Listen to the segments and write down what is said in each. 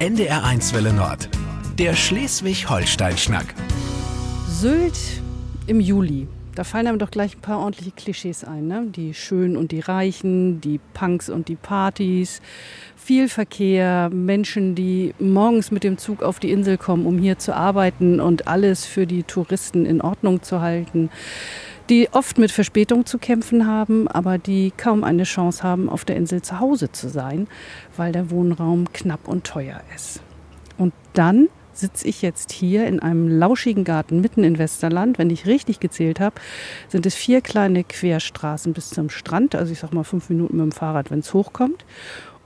NDR1 Welle Nord. Der Schleswig-Holstein-Schnack. Sylt im Juli. Da fallen einem doch gleich ein paar ordentliche Klischees ein. Ne? Die Schönen und die Reichen, die Punks und die Partys, viel Verkehr, Menschen, die morgens mit dem Zug auf die Insel kommen, um hier zu arbeiten und alles für die Touristen in Ordnung zu halten die oft mit Verspätung zu kämpfen haben, aber die kaum eine Chance haben, auf der Insel zu Hause zu sein, weil der Wohnraum knapp und teuer ist. Und dann sitze ich jetzt hier in einem lauschigen Garten mitten in Westerland. Wenn ich richtig gezählt habe, sind es vier kleine Querstraßen bis zum Strand. Also ich sage mal fünf Minuten mit dem Fahrrad, wenn es hochkommt.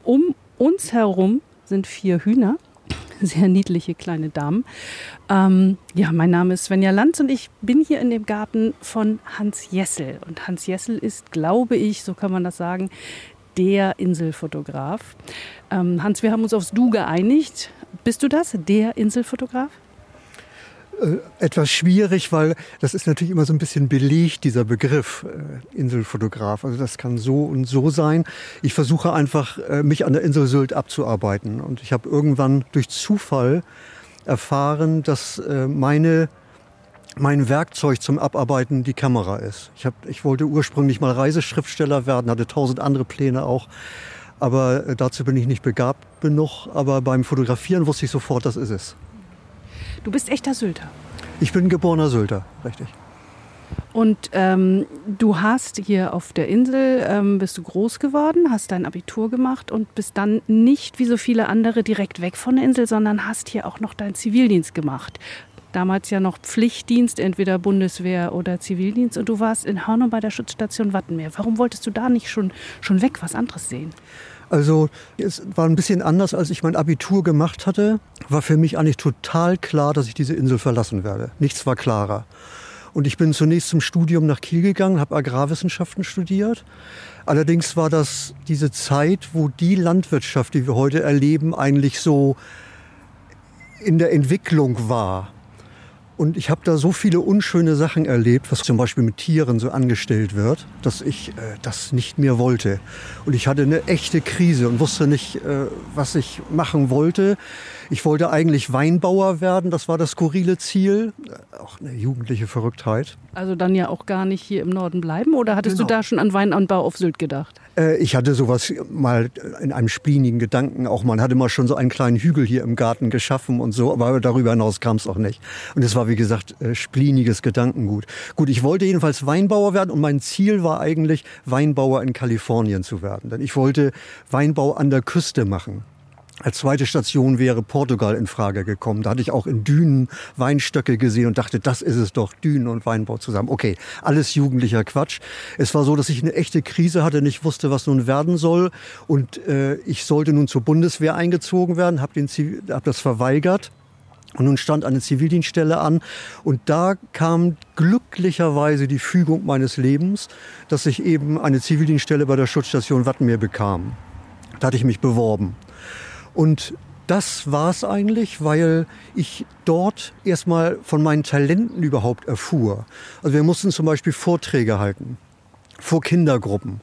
Um uns herum sind vier Hühner sehr niedliche kleine Damen. Ähm, ja, mein Name ist Svenja Lanz und ich bin hier in dem Garten von Hans Jessel. Und Hans Jessel ist, glaube ich, so kann man das sagen, der Inselfotograf. Ähm, Hans, wir haben uns aufs Du geeinigt. Bist du das, der Inselfotograf? Äh, etwas schwierig, weil das ist natürlich immer so ein bisschen belegt, dieser Begriff äh, Inselfotograf. Also das kann so und so sein. Ich versuche einfach, äh, mich an der Insel Sylt abzuarbeiten. Und ich habe irgendwann durch Zufall erfahren, dass äh, meine mein Werkzeug zum Abarbeiten die Kamera ist. Ich, hab, ich wollte ursprünglich mal Reiseschriftsteller werden, hatte tausend andere Pläne auch. Aber äh, dazu bin ich nicht begabt genug. Aber beim Fotografieren wusste ich sofort, das ist es. Du bist echter Sylter. Ich bin geborener Sylter, richtig. Und ähm, du hast hier auf der Insel, ähm, bist du groß geworden, hast dein Abitur gemacht und bist dann nicht wie so viele andere direkt weg von der Insel, sondern hast hier auch noch deinen Zivildienst gemacht. Damals ja noch Pflichtdienst, entweder Bundeswehr oder Zivildienst. Und du warst in Hörnum bei der Schutzstation Wattenmeer. Warum wolltest du da nicht schon, schon weg, was anderes sehen? Also es war ein bisschen anders, als ich mein Abitur gemacht hatte. War für mich eigentlich total klar, dass ich diese Insel verlassen werde. Nichts war klarer. Und ich bin zunächst zum Studium nach Kiel gegangen, habe Agrarwissenschaften studiert. Allerdings war das diese Zeit, wo die Landwirtschaft, die wir heute erleben, eigentlich so in der Entwicklung war. Und ich habe da so viele unschöne Sachen erlebt, was zum Beispiel mit Tieren so angestellt wird, dass ich äh, das nicht mehr wollte. Und ich hatte eine echte Krise und wusste nicht, äh, was ich machen wollte. Ich wollte eigentlich Weinbauer werden, das war das skurrile Ziel. Äh, auch eine jugendliche Verrücktheit. Also dann ja auch gar nicht hier im Norden bleiben oder hattest genau. du da schon an Weinanbau auf Sylt gedacht? Äh, ich hatte sowas mal in einem splinigen Gedanken auch. Man hatte mal schon so einen kleinen Hügel hier im Garten geschaffen und so, aber darüber hinaus kam es auch nicht. Und es war, wie gesagt, äh, spliniges Gedankengut. Gut, ich wollte jedenfalls Weinbauer werden und mein Ziel war eigentlich, Weinbauer in Kalifornien zu werden. Denn ich wollte Weinbau an der Küste machen. Als zweite Station wäre Portugal in Frage gekommen. Da hatte ich auch in Dünen Weinstöcke gesehen und dachte, das ist es doch, Dünen und Weinbau zusammen. Okay, alles jugendlicher Quatsch. Es war so, dass ich eine echte Krise hatte, nicht wusste, was nun werden soll. Und äh, ich sollte nun zur Bundeswehr eingezogen werden, habe hab das verweigert. Und nun stand eine Zivildienststelle an und da kam glücklicherweise die Fügung meines Lebens, dass ich eben eine Zivildienststelle bei der Schutzstation Wattenmeer bekam. Da hatte ich mich beworben. Und das war es eigentlich, weil ich dort erstmal von meinen Talenten überhaupt erfuhr. Also wir mussten zum Beispiel Vorträge halten vor Kindergruppen.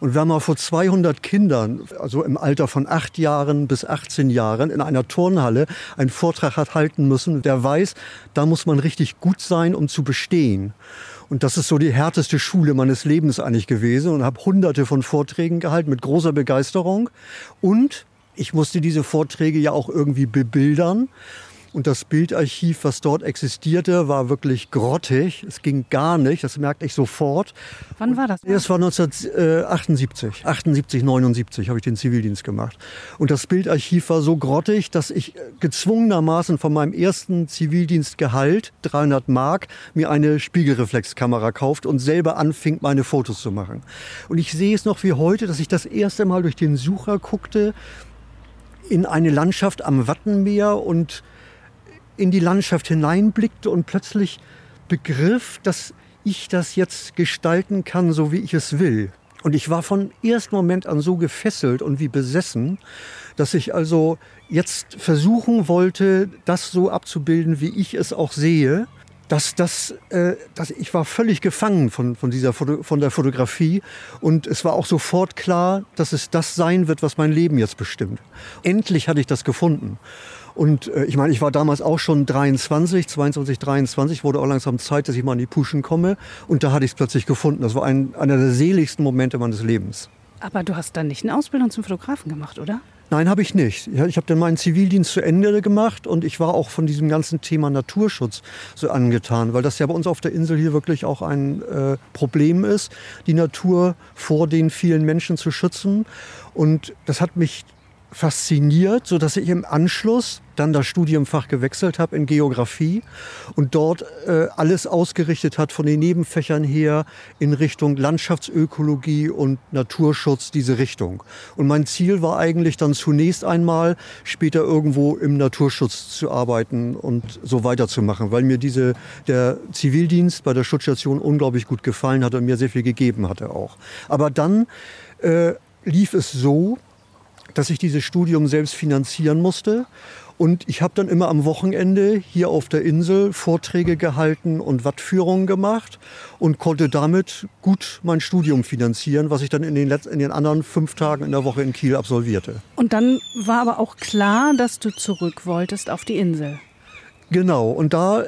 Und wenn man vor 200 Kindern, also im Alter von acht Jahren bis 18 Jahren, in einer Turnhalle einen Vortrag hat halten müssen, der weiß, da muss man richtig gut sein, um zu bestehen. Und das ist so die härteste Schule meines Lebens eigentlich gewesen und habe hunderte von Vorträgen gehalten mit großer Begeisterung. Und ich musste diese Vorträge ja auch irgendwie bebildern. Und das Bildarchiv, was dort existierte, war wirklich grottig. Es ging gar nicht, das merkte ich sofort. Wann war das? Es war 1978, 78, 79 habe ich den Zivildienst gemacht. Und das Bildarchiv war so grottig, dass ich gezwungenermaßen von meinem ersten Zivildienstgehalt, 300 Mark, mir eine Spiegelreflexkamera kauft und selber anfing, meine Fotos zu machen. Und ich sehe es noch wie heute, dass ich das erste Mal durch den Sucher guckte, in eine Landschaft am Wattenmeer und in die Landschaft hineinblickte und plötzlich begriff, dass ich das jetzt gestalten kann, so wie ich es will. Und ich war von ersten Moment an so gefesselt und wie besessen, dass ich also jetzt versuchen wollte, das so abzubilden, wie ich es auch sehe. Dass, dass, äh, dass ich war völlig gefangen von, von, dieser Foto, von der Fotografie und es war auch sofort klar, dass es das sein wird, was mein Leben jetzt bestimmt. Endlich hatte ich das gefunden. Und äh, ich meine, ich war damals auch schon 23, 22, 23, wurde auch langsam Zeit, dass ich mal in die Puschen komme. Und da hatte ich es plötzlich gefunden. Das war ein, einer der seligsten Momente meines Lebens. Aber du hast dann nicht eine Ausbildung zum Fotografen gemacht, oder? Nein, habe ich nicht. Ich habe dann meinen Zivildienst zu Ende gemacht und ich war auch von diesem ganzen Thema Naturschutz so angetan, weil das ja bei uns auf der Insel hier wirklich auch ein äh, Problem ist, die Natur vor den vielen Menschen zu schützen. Und das hat mich fasziniert, so dass ich im Anschluss dann das Studiumfach gewechselt habe in Geografie und dort äh, alles ausgerichtet hat von den Nebenfächern her in Richtung Landschaftsökologie und Naturschutz diese Richtung. Und mein Ziel war eigentlich dann zunächst einmal später irgendwo im Naturschutz zu arbeiten und so weiterzumachen, weil mir diese der Zivildienst bei der Schutzstation unglaublich gut gefallen hat und mir sehr viel gegeben hatte auch. Aber dann äh, lief es so, dass ich dieses Studium selbst finanzieren musste. Und ich habe dann immer am Wochenende hier auf der Insel Vorträge gehalten und Wattführungen gemacht und konnte damit gut mein Studium finanzieren, was ich dann in den, letzten, in den anderen fünf Tagen in der Woche in Kiel absolvierte. Und dann war aber auch klar, dass du zurück wolltest auf die Insel. Genau, und da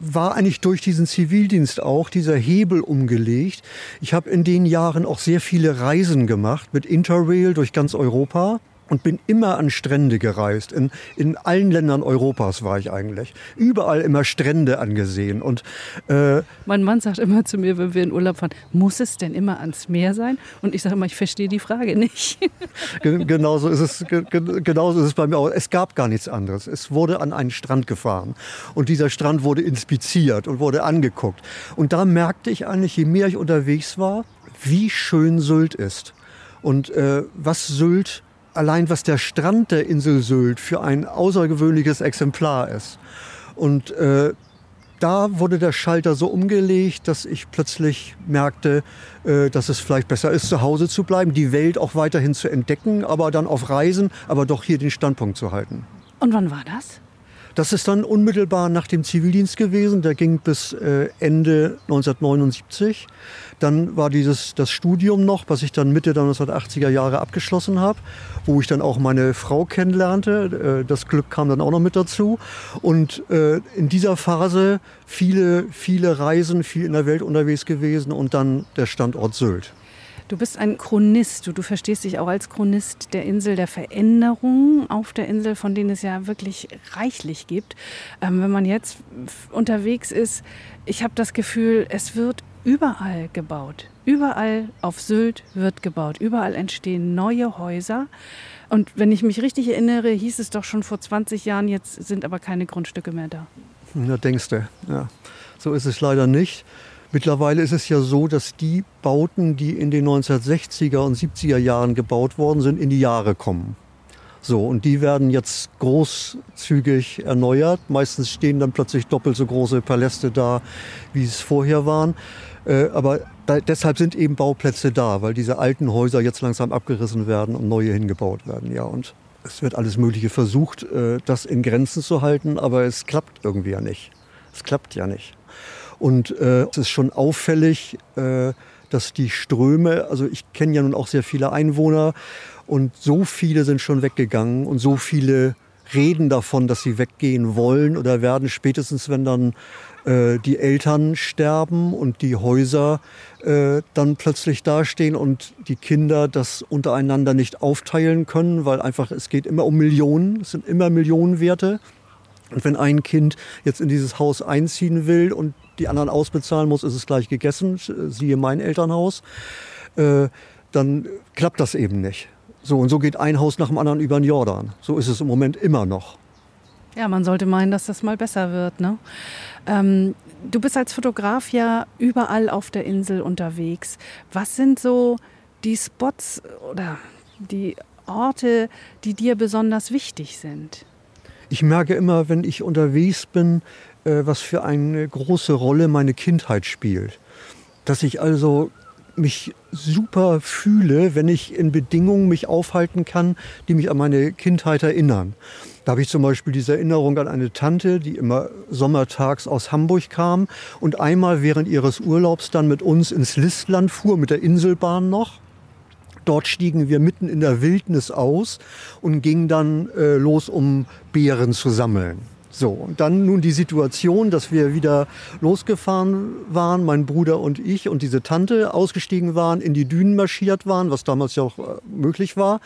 war eigentlich durch diesen Zivildienst auch dieser Hebel umgelegt. Ich habe in den Jahren auch sehr viele Reisen gemacht mit Interrail durch ganz Europa und bin immer an Strände gereist. In, in allen Ländern Europas war ich eigentlich. Überall immer Strände angesehen. Und, äh, mein Mann sagt immer zu mir, wenn wir in Urlaub fahren, muss es denn immer ans Meer sein? Und ich sage immer, ich verstehe die Frage nicht. genauso, ist es, genauso ist es bei mir auch. Es gab gar nichts anderes. Es wurde an einen Strand gefahren. Und dieser Strand wurde inspiziert und wurde angeguckt. Und da merkte ich eigentlich, je mehr ich unterwegs war, wie schön Sylt ist. Und äh, was Sylt allein was der Strand der Insel Sylt für ein außergewöhnliches Exemplar ist. Und äh, da wurde der Schalter so umgelegt, dass ich plötzlich merkte, äh, dass es vielleicht besser ist, zu Hause zu bleiben, die Welt auch weiterhin zu entdecken, aber dann auf Reisen, aber doch hier den Standpunkt zu halten. Und wann war das? Das ist dann unmittelbar nach dem Zivildienst gewesen. Der ging bis äh, Ende 1979. Dann war dieses das Studium noch, was ich dann Mitte der 1980er Jahre abgeschlossen habe, wo ich dann auch meine Frau kennenlernte. Äh, das Glück kam dann auch noch mit dazu. Und äh, in dieser Phase viele, viele Reisen, viel in der Welt unterwegs gewesen und dann der Standort Sylt. Du bist ein Chronist, du, du verstehst dich auch als Chronist der Insel der Veränderungen auf der Insel, von denen es ja wirklich reichlich gibt. Ähm, wenn man jetzt unterwegs ist, ich habe das Gefühl, es wird überall gebaut. Überall auf Sylt wird gebaut. Überall entstehen neue Häuser. Und wenn ich mich richtig erinnere, hieß es doch schon vor 20 Jahren, jetzt sind aber keine Grundstücke mehr da. Ja, denkst du. Ja. So ist es leider nicht. Mittlerweile ist es ja so, dass die Bauten, die in den 1960er und 70er Jahren gebaut worden sind, in die Jahre kommen. So, und die werden jetzt großzügig erneuert. Meistens stehen dann plötzlich doppelt so große Paläste da, wie es vorher waren. Äh, aber da, deshalb sind eben Bauplätze da, weil diese alten Häuser jetzt langsam abgerissen werden und neue hingebaut werden. Ja, und es wird alles Mögliche versucht, äh, das in Grenzen zu halten, aber es klappt irgendwie ja nicht. Es klappt ja nicht. Und äh, es ist schon auffällig, äh, dass die Ströme, also ich kenne ja nun auch sehr viele Einwohner und so viele sind schon weggegangen und so viele reden davon, dass sie weggehen wollen oder werden, spätestens wenn dann äh, die Eltern sterben und die Häuser äh, dann plötzlich dastehen und die Kinder das untereinander nicht aufteilen können, weil einfach es geht immer um Millionen, es sind immer Millionenwerte. Und wenn ein Kind jetzt in dieses Haus einziehen will und die anderen ausbezahlen muss, ist es gleich gegessen, siehe mein Elternhaus, äh, dann klappt das eben nicht. So, und so geht ein Haus nach dem anderen über den Jordan. So ist es im Moment immer noch. Ja, man sollte meinen, dass das mal besser wird. Ne? Ähm, du bist als Fotograf ja überall auf der Insel unterwegs. Was sind so die Spots oder die Orte, die dir besonders wichtig sind? Ich merke immer, wenn ich unterwegs bin, äh, was für eine große Rolle meine Kindheit spielt. Dass ich also mich super fühle, wenn ich in Bedingungen mich aufhalten kann, die mich an meine Kindheit erinnern. Da habe ich zum Beispiel diese Erinnerung an eine Tante, die immer sommertags aus Hamburg kam und einmal während ihres Urlaubs dann mit uns ins Listland fuhr, mit der Inselbahn noch. Dort stiegen wir mitten in der Wildnis aus und gingen dann äh, los, um Beeren zu sammeln. So, und dann nun die Situation, dass wir wieder losgefahren waren, mein Bruder und ich und diese Tante ausgestiegen waren, in die Dünen marschiert waren, was damals ja auch äh, möglich war.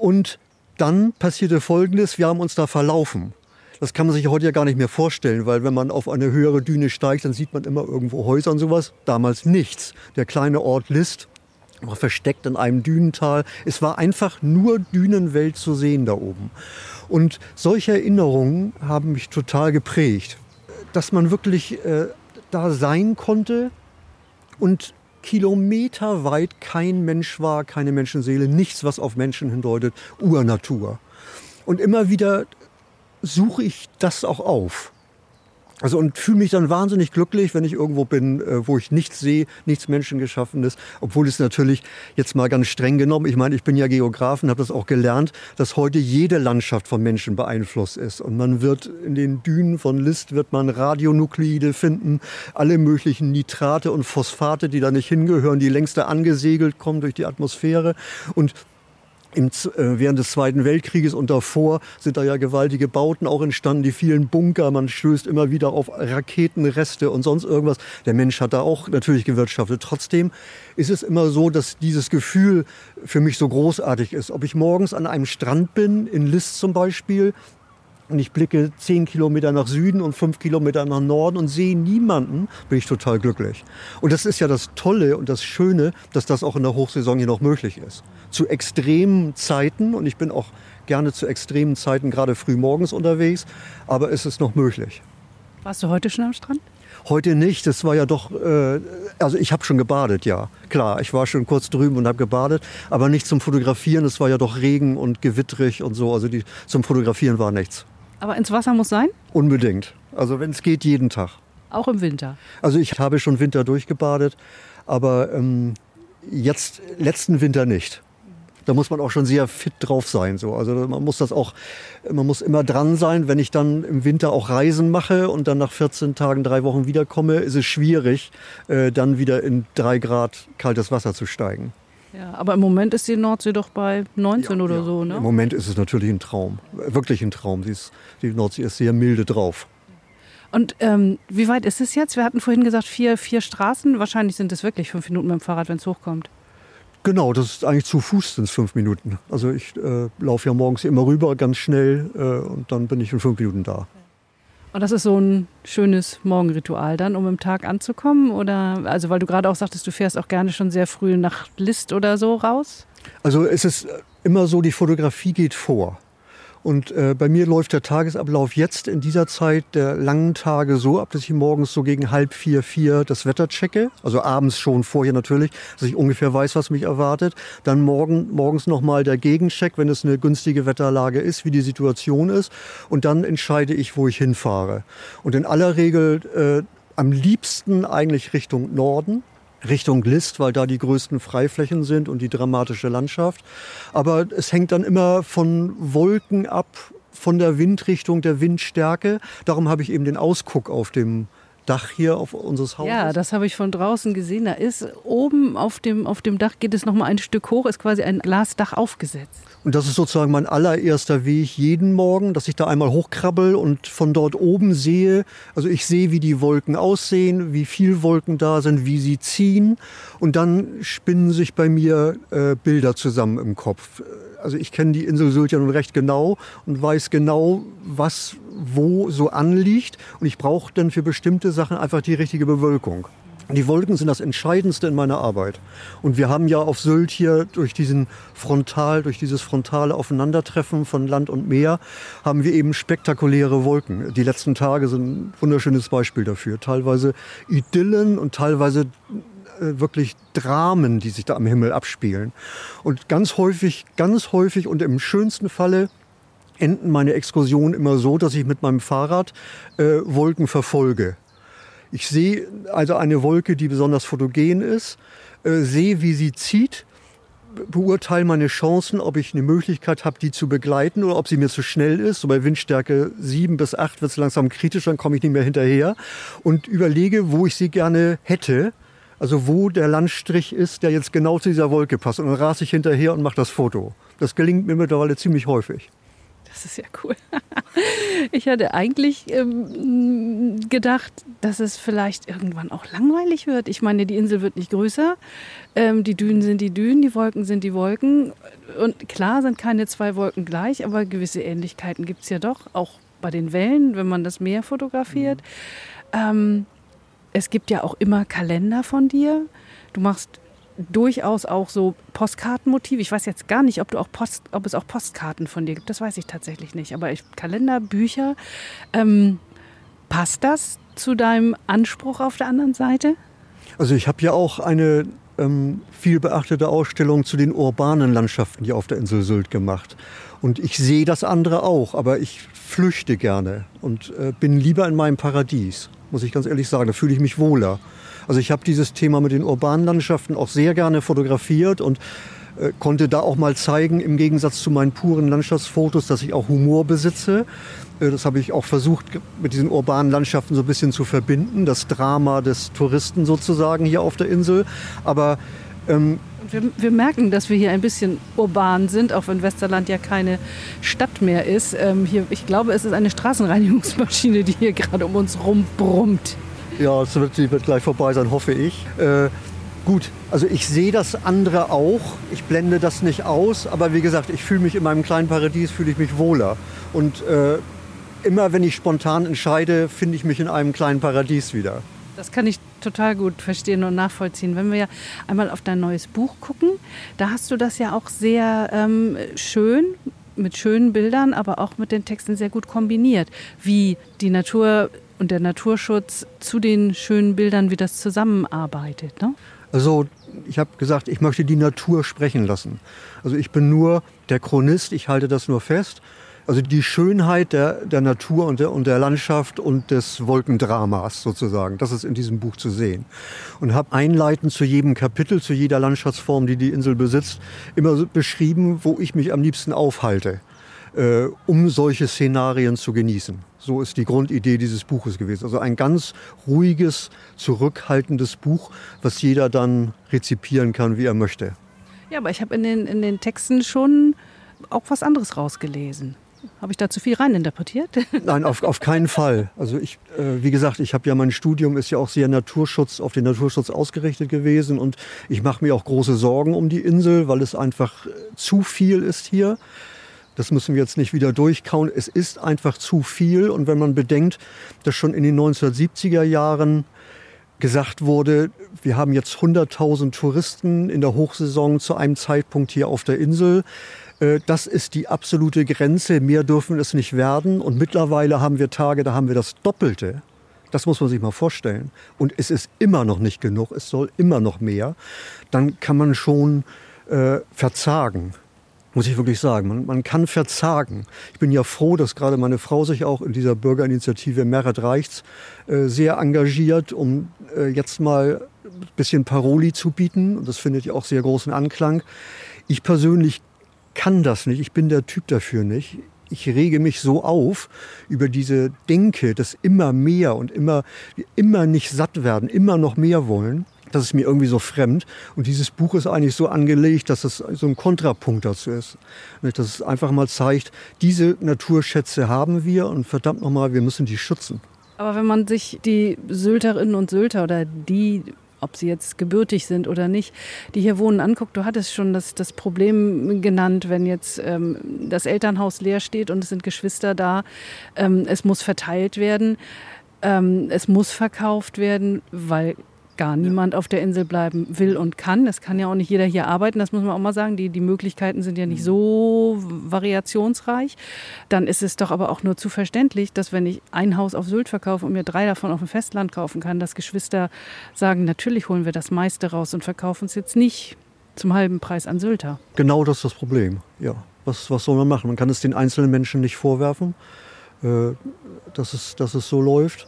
Und dann passierte Folgendes, wir haben uns da verlaufen. Das kann man sich heute ja gar nicht mehr vorstellen, weil wenn man auf eine höhere Düne steigt, dann sieht man immer irgendwo Häuser und sowas. Damals nichts. Der kleine Ort List war versteckt in einem Dünental. Es war einfach nur Dünenwelt zu sehen da oben. Und solche Erinnerungen haben mich total geprägt, dass man wirklich äh, da sein konnte und kilometerweit kein Mensch war, keine Menschenseele, nichts, was auf Menschen hindeutet, Urnatur. Und immer wieder suche ich das auch auf. Also und fühle mich dann wahnsinnig glücklich, wenn ich irgendwo bin, äh, wo ich nichts sehe, nichts Menschengeschaffenes, obwohl es natürlich jetzt mal ganz streng genommen, ich meine, ich bin ja Geograf und habe das auch gelernt, dass heute jede Landschaft von Menschen beeinflusst ist. Und man wird in den Dünen von List wird man Radionukleide finden, alle möglichen Nitrate und Phosphate, die da nicht hingehören, die längst da angesegelt kommen durch die Atmosphäre. Und im, äh, während des Zweiten Weltkrieges und davor sind da ja gewaltige Bauten auch entstanden, die vielen Bunker. Man stößt immer wieder auf Raketenreste und sonst irgendwas. Der Mensch hat da auch natürlich gewirtschaftet. Trotzdem ist es immer so, dass dieses Gefühl für mich so großartig ist. Ob ich morgens an einem Strand bin, in List zum Beispiel, und ich blicke zehn Kilometer nach Süden und fünf Kilometer nach Norden und sehe niemanden, bin ich total glücklich. Und das ist ja das Tolle und das Schöne, dass das auch in der Hochsaison hier noch möglich ist zu extremen Zeiten und ich bin auch gerne zu extremen Zeiten gerade früh morgens unterwegs, aber es ist noch möglich. Warst du heute schon am Strand? Heute nicht, das war ja doch, äh, also ich habe schon gebadet, ja, klar. Ich war schon kurz drüben und habe gebadet, aber nicht zum Fotografieren, es war ja doch Regen und gewittrig und so, also die, zum Fotografieren war nichts. Aber ins Wasser muss sein? Unbedingt, also wenn es geht, jeden Tag. Auch im Winter? Also ich habe schon Winter durchgebadet, aber ähm, jetzt letzten Winter nicht da muss man auch schon sehr fit drauf sein. So. Also man muss das auch, man muss immer dran sein. Wenn ich dann im Winter auch Reisen mache und dann nach 14 Tagen, drei Wochen wiederkomme, ist es schwierig, äh, dann wieder in drei Grad kaltes Wasser zu steigen. Ja, aber im Moment ist die Nordsee doch bei 19 ja, oder ja. so, ne? Im Moment ist es natürlich ein Traum. Wirklich ein Traum. Die, ist, die Nordsee ist sehr milde drauf. Und ähm, wie weit ist es jetzt? Wir hatten vorhin gesagt, vier, vier Straßen. Wahrscheinlich sind es wirklich fünf Minuten mit dem Fahrrad, wenn es hochkommt. Genau, das ist eigentlich zu Fuß sind es fünf Minuten. Also ich äh, laufe ja morgens immer rüber ganz schnell äh, und dann bin ich in fünf Minuten da. Und das ist so ein schönes Morgenritual dann, um im Tag anzukommen? Oder also weil du gerade auch sagtest, du fährst auch gerne schon sehr früh nach List oder so raus? Also es ist immer so, die Fotografie geht vor. Und äh, bei mir läuft der Tagesablauf jetzt in dieser Zeit der langen Tage so ab, dass ich morgens so gegen halb vier, vier das Wetter checke. Also abends schon vorher natürlich, dass ich ungefähr weiß, was mich erwartet. Dann morgen, morgens nochmal der Gegencheck, wenn es eine günstige Wetterlage ist, wie die Situation ist. Und dann entscheide ich, wo ich hinfahre. Und in aller Regel äh, am liebsten eigentlich Richtung Norden. Richtung List, weil da die größten Freiflächen sind und die dramatische Landschaft. Aber es hängt dann immer von Wolken ab, von der Windrichtung, der Windstärke. Darum habe ich eben den Ausguck auf dem Dach hier auf unseres Hauses. Ja, das habe ich von draußen gesehen. Da ist oben auf dem, auf dem Dach geht es noch mal ein Stück hoch, ist quasi ein Glasdach aufgesetzt. Und das ist sozusagen mein allererster Weg jeden Morgen, dass ich da einmal hochkrabbel und von dort oben sehe. Also ich sehe, wie die Wolken aussehen, wie viel Wolken da sind, wie sie ziehen. Und dann spinnen sich bei mir äh, Bilder zusammen im Kopf. Also ich kenne die Insel Sylt ja nun recht genau und weiß genau, was wo so anliegt. Und ich brauche dann für bestimmte Sachen einfach die richtige Bewölkung. Die Wolken sind das Entscheidendste in meiner Arbeit. Und wir haben ja auf Sylt hier durch diesen Frontal, durch dieses frontale Aufeinandertreffen von Land und Meer, haben wir eben spektakuläre Wolken. Die letzten Tage sind ein wunderschönes Beispiel dafür. Teilweise Idyllen und teilweise äh, wirklich Dramen, die sich da am Himmel abspielen. Und ganz häufig, ganz häufig und im schönsten Falle enden meine Exkursionen immer so, dass ich mit meinem Fahrrad äh, Wolken verfolge. Ich sehe also eine Wolke, die besonders fotogen ist äh, sehe, wie sie zieht, beurteile meine Chancen, ob ich eine Möglichkeit habe, die zu begleiten oder ob sie mir zu schnell ist. So bei Windstärke 7 bis 8 wird es langsam kritisch, dann komme ich nicht mehr hinterher und überlege, wo ich sie gerne hätte. Also wo der Landstrich ist, der jetzt genau zu dieser Wolke passt. Und dann rase ich hinterher und mache das Foto. Das gelingt mir mittlerweile ziemlich häufig. Das ist ja cool. Ich hatte eigentlich ähm, gedacht, dass es vielleicht irgendwann auch langweilig wird. Ich meine, die Insel wird nicht größer. Ähm, die Dünen sind die Dünen, die Wolken sind die Wolken. Und klar sind keine zwei Wolken gleich, aber gewisse Ähnlichkeiten gibt es ja doch, auch bei den Wellen, wenn man das Meer fotografiert. Mhm. Ähm, es gibt ja auch immer Kalender von dir. Du machst durchaus auch so Postkartenmotive. Ich weiß jetzt gar nicht, ob, du auch Post, ob es auch Postkarten von dir gibt. Das weiß ich tatsächlich nicht. Aber ich, Kalender, Bücher. Ähm, passt das zu deinem Anspruch auf der anderen Seite? Also ich habe ja auch eine ähm, viel beachtete Ausstellung zu den urbanen Landschaften hier auf der Insel Sylt gemacht. Und ich sehe das andere auch, aber ich flüchte gerne und äh, bin lieber in meinem Paradies, muss ich ganz ehrlich sagen. Da fühle ich mich wohler. Also ich habe dieses Thema mit den urbanen Landschaften auch sehr gerne fotografiert und äh, konnte da auch mal zeigen, im Gegensatz zu meinen puren Landschaftsfotos, dass ich auch Humor besitze. Äh, das habe ich auch versucht, mit diesen urbanen Landschaften so ein bisschen zu verbinden, das Drama des Touristen sozusagen hier auf der Insel. Aber ähm, wir, wir, merken, dass wir hier ein bisschen urban sind, auch wenn Westerland ja keine Stadt mehr ist. Ähm, hier, ich glaube, es ist eine Straßenreinigungsmaschine, die hier gerade um uns rumbrummt. Ja, es wird, wird gleich vorbei sein, hoffe ich. Äh, gut, also ich sehe das andere auch. Ich blende das nicht aus. Aber wie gesagt, ich fühle mich in meinem kleinen Paradies, fühle ich mich wohler. Und äh, immer wenn ich spontan entscheide, finde ich mich in einem kleinen Paradies wieder. Das kann ich total gut verstehen und nachvollziehen. Wenn wir einmal auf dein neues Buch gucken, da hast du das ja auch sehr ähm, schön mit schönen Bildern, aber auch mit den Texten sehr gut kombiniert, wie die Natur und der Naturschutz zu den schönen Bildern, wie das zusammenarbeitet. Ne? Also ich habe gesagt, ich möchte die Natur sprechen lassen. Also ich bin nur der Chronist, ich halte das nur fest. Also die Schönheit der, der Natur und der, und der Landschaft und des Wolkendramas sozusagen, das ist in diesem Buch zu sehen. Und habe einleitend zu jedem Kapitel, zu jeder Landschaftsform, die die Insel besitzt, immer beschrieben, wo ich mich am liebsten aufhalte, äh, um solche Szenarien zu genießen. So ist die Grundidee dieses Buches gewesen. Also ein ganz ruhiges, zurückhaltendes Buch, was jeder dann rezipieren kann, wie er möchte. Ja, aber ich habe in den, in den Texten schon auch was anderes rausgelesen. Habe ich da zu viel reininterpretiert? Nein, auf, auf keinen Fall. Also ich, äh, wie gesagt, ich habe ja mein Studium ist ja auch sehr Naturschutz, auf den Naturschutz ausgerichtet gewesen und ich mache mir auch große Sorgen um die Insel, weil es einfach zu viel ist hier. Das müssen wir jetzt nicht wieder durchkauen. Es ist einfach zu viel. Und wenn man bedenkt, dass schon in den 1970er Jahren gesagt wurde, wir haben jetzt 100.000 Touristen in der Hochsaison zu einem Zeitpunkt hier auf der Insel. Äh, das ist die absolute Grenze. Mehr dürfen es nicht werden. Und mittlerweile haben wir Tage, da haben wir das Doppelte. Das muss man sich mal vorstellen. Und es ist immer noch nicht genug. Es soll immer noch mehr. Dann kann man schon äh, verzagen muss ich wirklich sagen. Man, man, kann verzagen. Ich bin ja froh, dass gerade meine Frau sich auch in dieser Bürgerinitiative Merit Reichts äh, sehr engagiert, um äh, jetzt mal ein bisschen Paroli zu bieten. Und das findet ja auch sehr großen Anklang. Ich persönlich kann das nicht. Ich bin der Typ dafür nicht. Ich rege mich so auf über diese Denke, dass immer mehr und immer, immer nicht satt werden, immer noch mehr wollen das ist mir irgendwie so fremd. Und dieses Buch ist eigentlich so angelegt, dass es so ein Kontrapunkt dazu ist. Dass es einfach mal zeigt, diese Naturschätze haben wir und verdammt nochmal, wir müssen die schützen. Aber wenn man sich die Sylterinnen und Sylter oder die ob sie jetzt gebürtig sind oder nicht, die hier wohnen, anguckt. Du hattest schon das, das Problem genannt, wenn jetzt ähm, das Elternhaus leer steht und es sind Geschwister da. Ähm, es muss verteilt werden. Ähm, es muss verkauft werden, weil gar niemand auf der Insel bleiben will und kann. Es kann ja auch nicht jeder hier arbeiten, das muss man auch mal sagen. Die, die Möglichkeiten sind ja nicht so variationsreich. Dann ist es doch aber auch nur zu verständlich, dass wenn ich ein Haus auf Sylt verkaufe und mir drei davon auf dem Festland kaufen kann, dass Geschwister sagen, natürlich holen wir das meiste raus und verkaufen es jetzt nicht zum halben Preis an Sylter. Genau das ist das Problem, ja. Was, was soll man machen? Man kann es den einzelnen Menschen nicht vorwerfen, äh, dass, es, dass es so läuft.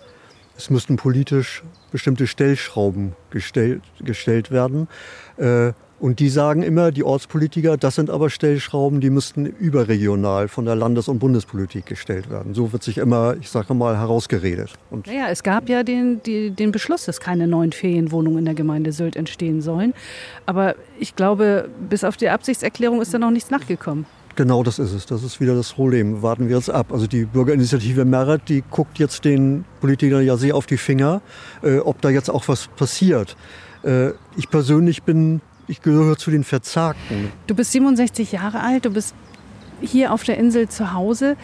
Es müssten politisch bestimmte Stellschrauben gestellt, gestellt werden. Äh, und die sagen immer, die Ortspolitiker, das sind aber Stellschrauben, die müssten überregional von der Landes- und Bundespolitik gestellt werden. So wird sich immer, ich sage mal, herausgeredet. Und naja, es gab ja den, die, den Beschluss, dass keine neuen Ferienwohnungen in der Gemeinde Sylt entstehen sollen. Aber ich glaube, bis auf die Absichtserklärung ist da noch nichts nachgekommen. Genau das ist es. Das ist wieder das Problem. Warten wir jetzt ab. Also die Bürgerinitiative Merit, die guckt jetzt den Politikern ja sehr auf die Finger, äh, ob da jetzt auch was passiert. Äh, ich persönlich bin ich gehöre zu den Verzagten. Du bist 67 Jahre alt, du bist hier auf der Insel zu Hause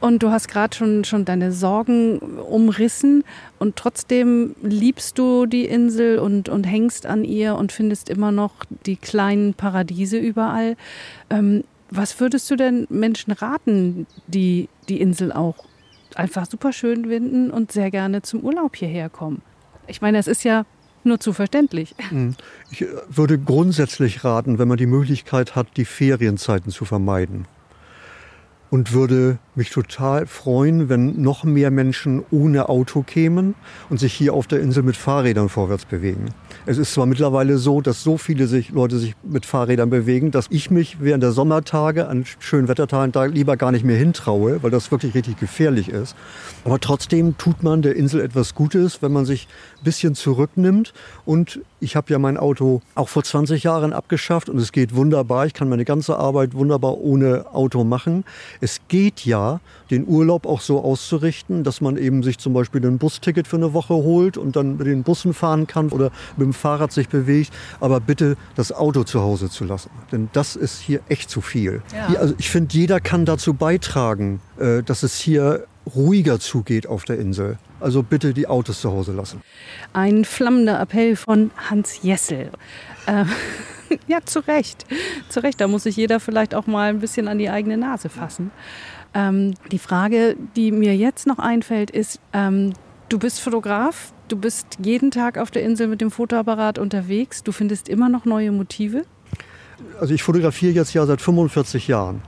und du hast gerade schon, schon deine Sorgen umrissen und trotzdem liebst du die Insel und, und hängst an ihr und findest immer noch die kleinen Paradiese überall. Ähm, was würdest du denn Menschen raten, die die Insel auch einfach super schön finden und sehr gerne zum Urlaub hierher kommen? Ich meine, es ist ja nur zu verständlich. Hm. Ich äh, würde grundsätzlich raten, wenn man die Möglichkeit hat, die Ferienzeiten zu vermeiden und würde mich total freuen, wenn noch mehr Menschen ohne Auto kämen und sich hier auf der Insel mit Fahrrädern vorwärts bewegen. Es ist zwar mittlerweile so, dass so viele sich, Leute sich mit Fahrrädern bewegen, dass ich mich während der Sommertage an schönen Wettertagen da lieber gar nicht mehr hintraue, weil das wirklich richtig gefährlich ist. Aber trotzdem tut man der Insel etwas Gutes, wenn man sich ein bisschen zurücknimmt und ich habe ja mein Auto auch vor 20 Jahren abgeschafft und es geht wunderbar. Ich kann meine ganze Arbeit wunderbar ohne Auto machen. Es geht ja, den Urlaub auch so auszurichten, dass man eben sich zum Beispiel ein Busticket für eine Woche holt und dann mit den Bussen fahren kann oder mit dem Fahrrad sich bewegt. Aber bitte das Auto zu Hause zu lassen. Denn das ist hier echt zu viel. Ja. Also ich finde, jeder kann dazu beitragen, äh, dass es hier ruhiger zugeht auf der Insel. Also bitte die Autos zu Hause lassen. Ein flammender Appell von Hans Jessel. Äh, ja, zu Recht. Zu Recht. Da muss sich jeder vielleicht auch mal ein bisschen an die eigene Nase fassen. Ähm, die Frage, die mir jetzt noch einfällt, ist, ähm, du bist Fotograf, du bist jeden Tag auf der Insel mit dem Fotoapparat unterwegs, du findest immer noch neue Motive? Also ich fotografiere jetzt ja seit 45 Jahren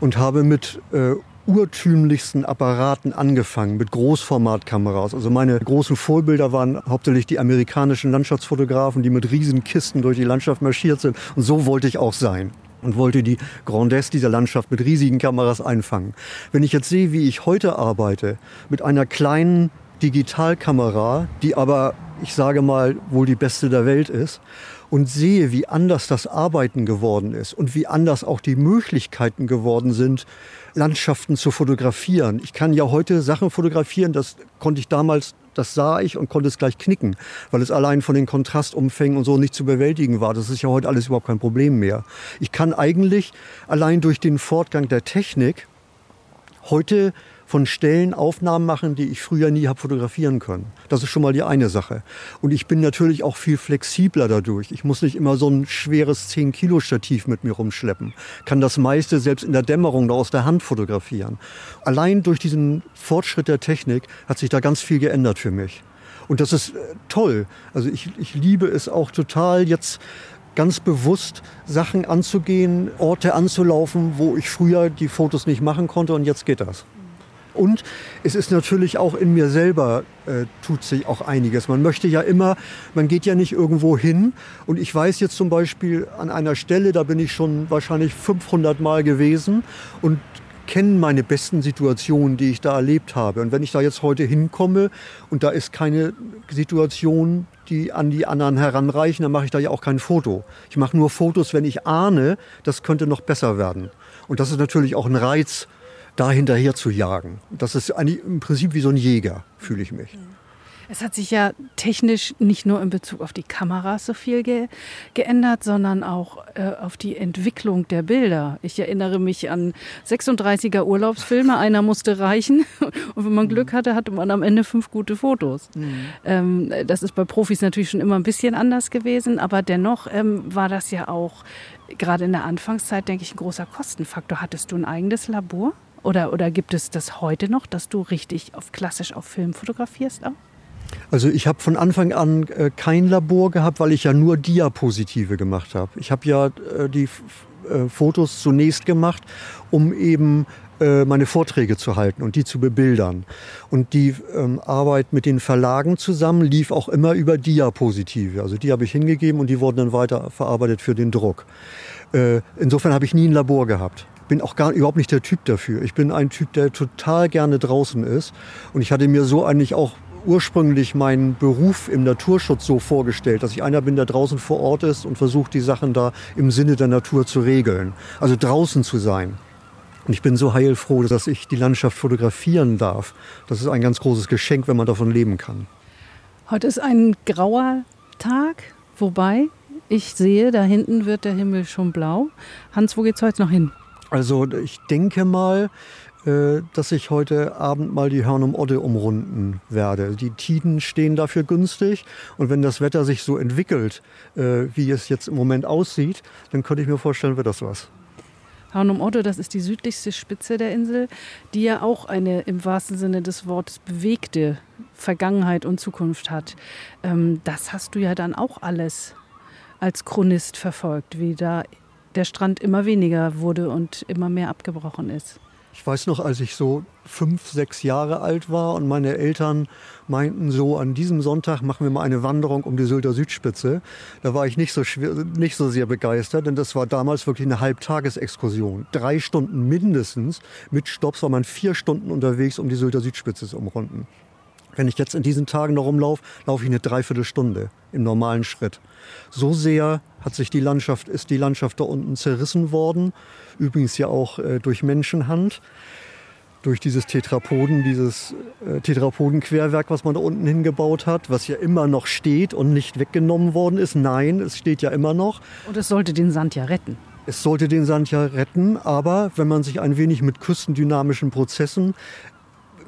und habe mit äh, urtümlichsten Apparaten angefangen, mit Großformatkameras. Also meine großen Vorbilder waren hauptsächlich die amerikanischen Landschaftsfotografen, die mit riesen Kisten durch die Landschaft marschiert sind. Und so wollte ich auch sein und wollte die Grandesse dieser Landschaft mit riesigen Kameras einfangen. Wenn ich jetzt sehe, wie ich heute arbeite, mit einer kleinen Digitalkamera, die aber, ich sage mal, wohl die beste der Welt ist, und sehe, wie anders das Arbeiten geworden ist und wie anders auch die Möglichkeiten geworden sind, Landschaften zu fotografieren. Ich kann ja heute Sachen fotografieren, das konnte ich damals, das sah ich und konnte es gleich knicken, weil es allein von den Kontrastumfängen und so nicht zu bewältigen war. Das ist ja heute alles überhaupt kein Problem mehr. Ich kann eigentlich allein durch den Fortgang der Technik heute von Stellen Aufnahmen machen, die ich früher nie habe fotografieren können. Das ist schon mal die eine Sache. Und ich bin natürlich auch viel flexibler dadurch. Ich muss nicht immer so ein schweres 10 Kilo Stativ mit mir rumschleppen. Kann das meiste selbst in der Dämmerung da aus der Hand fotografieren. Allein durch diesen Fortschritt der Technik hat sich da ganz viel geändert für mich. Und das ist äh, toll. Also ich, ich liebe es auch total jetzt ganz bewusst Sachen anzugehen, Orte anzulaufen, wo ich früher die Fotos nicht machen konnte und jetzt geht das. Und es ist natürlich auch in mir selber, äh, tut sich auch einiges. Man möchte ja immer, man geht ja nicht irgendwo hin. Und ich weiß jetzt zum Beispiel an einer Stelle, da bin ich schon wahrscheinlich 500 Mal gewesen und kenne meine besten Situationen, die ich da erlebt habe. Und wenn ich da jetzt heute hinkomme und da ist keine Situation, die an die anderen heranreichen, dann mache ich da ja auch kein Foto. Ich mache nur Fotos, wenn ich ahne, das könnte noch besser werden. Und das ist natürlich auch ein Reiz da hinterher zu jagen. Das ist eigentlich im Prinzip wie so ein Jäger, fühle ich mich. Es hat sich ja technisch nicht nur in Bezug auf die Kameras so viel ge geändert, sondern auch äh, auf die Entwicklung der Bilder. Ich erinnere mich an 36er Urlaubsfilme, einer musste reichen und wenn man Glück hatte, hatte man am Ende fünf gute Fotos. Mhm. Ähm, das ist bei Profis natürlich schon immer ein bisschen anders gewesen, aber dennoch ähm, war das ja auch gerade in der Anfangszeit, denke ich, ein großer Kostenfaktor. Hattest du ein eigenes Labor? Oder, oder gibt es das heute noch, dass du richtig auf klassisch auf Film fotografierst auch? Also ich habe von Anfang an äh, kein Labor gehabt, weil ich ja nur Diapositive gemacht habe. Ich habe ja äh, die äh, Fotos zunächst gemacht, um eben äh, meine Vorträge zu halten und die zu bebildern. Und die ähm, Arbeit mit den Verlagen zusammen lief auch immer über Diapositive. Also die habe ich hingegeben und die wurden dann weiter verarbeitet für den Druck. Äh, insofern habe ich nie ein Labor gehabt bin auch gar überhaupt nicht der Typ dafür. Ich bin ein Typ, der total gerne draußen ist. Und ich hatte mir so eigentlich auch ursprünglich meinen Beruf im Naturschutz so vorgestellt, dass ich einer bin, der draußen vor Ort ist und versucht, die Sachen da im Sinne der Natur zu regeln. Also draußen zu sein. Und ich bin so heilfroh, dass ich die Landschaft fotografieren darf. Das ist ein ganz großes Geschenk, wenn man davon leben kann. Heute ist ein grauer Tag, wobei ich sehe, da hinten wird der Himmel schon blau. Hans, wo geht's heute noch hin? Also ich denke mal, äh, dass ich heute Abend mal die Hörnum Odde umrunden werde. Die Tiden stehen dafür günstig und wenn das Wetter sich so entwickelt, äh, wie es jetzt im Moment aussieht, dann könnte ich mir vorstellen, wird das was. Hörnum Odde, das ist die südlichste Spitze der Insel, die ja auch eine im wahrsten Sinne des Wortes bewegte Vergangenheit und Zukunft hat. Ähm, das hast du ja dann auch alles als Chronist verfolgt, wie da der Strand immer weniger wurde und immer mehr abgebrochen ist. Ich weiß noch, als ich so fünf, sechs Jahre alt war und meine Eltern meinten so, an diesem Sonntag machen wir mal eine Wanderung um die Sylter Südspitze. Da war ich nicht so, schwer, nicht so sehr begeistert, denn das war damals wirklich eine Halbtagesexkursion. Drei Stunden mindestens. Mit Stopps war man vier Stunden unterwegs, um die Sylter Südspitze zu umrunden. Wenn ich jetzt in diesen Tagen noch rumlaufe, laufe ich eine Dreiviertelstunde im normalen Schritt. So sehr hat sich die Landschaft, ist die Landschaft da unten zerrissen worden. Übrigens ja auch äh, durch Menschenhand. Durch dieses Tetrapoden, dieses äh, Tetrapoden-Querwerk, was man da unten hingebaut hat, was ja immer noch steht und nicht weggenommen worden ist. Nein, es steht ja immer noch. Und es sollte den Sand ja retten. Es sollte den Sand ja retten, aber wenn man sich ein wenig mit küstendynamischen Prozessen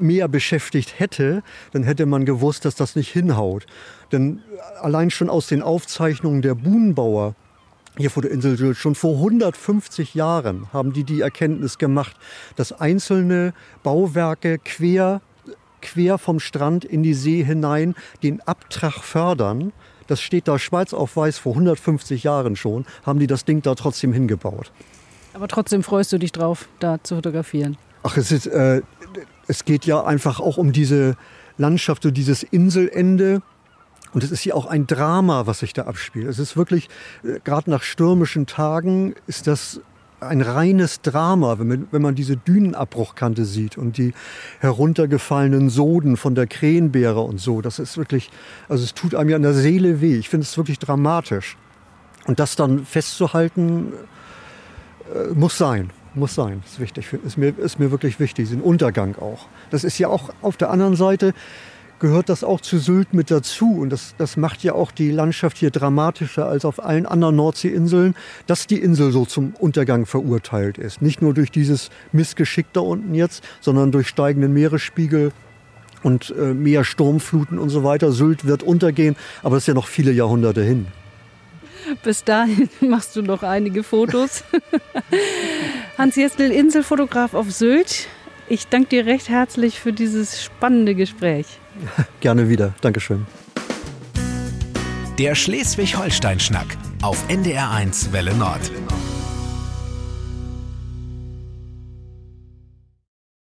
mehr beschäftigt hätte, dann hätte man gewusst, dass das nicht hinhaut. Denn allein schon aus den Aufzeichnungen der Buhnenbauer hier vor der Insel schon vor 150 Jahren haben die die Erkenntnis gemacht, dass einzelne Bauwerke quer, quer vom Strand in die See hinein den Abtrag fördern. Das steht da schwarz auf weiß vor 150 Jahren schon, haben die das Ding da trotzdem hingebaut. Aber trotzdem freust du dich drauf, da zu fotografieren. Ach, es ist, äh, es geht ja einfach auch um diese Landschaft, so dieses Inselende. Und es ist ja auch ein Drama, was sich da abspielt. Es ist wirklich, äh, gerade nach stürmischen Tagen, ist das ein reines Drama, wenn man, wenn man diese Dünenabbruchkante sieht und die heruntergefallenen Soden von der Krähenbeere und so. Das ist wirklich, also es tut einem ja an der Seele weh. Ich finde es wirklich dramatisch. Und das dann festzuhalten, äh, muss sein muss sein. Ist wichtig. Ist mir, ist mir wirklich wichtig. Den Untergang auch. Das ist ja auch auf der anderen Seite gehört das auch zu Sylt mit dazu. Und das, das macht ja auch die Landschaft hier dramatischer als auf allen anderen Nordseeinseln, dass die Insel so zum Untergang verurteilt ist. Nicht nur durch dieses Missgeschick da unten jetzt, sondern durch steigenden Meeresspiegel und äh, mehr Sturmfluten und so weiter. Sylt wird untergehen, aber das ist ja noch viele Jahrhunderte hin. Bis dahin machst du noch einige Fotos. Hans Jestel, Inselfotograf auf Sylt. Ich danke dir recht herzlich für dieses spannende Gespräch. Gerne wieder. Dankeschön. Der Schleswig-Holstein-Schnack auf NDR1 Welle Nord.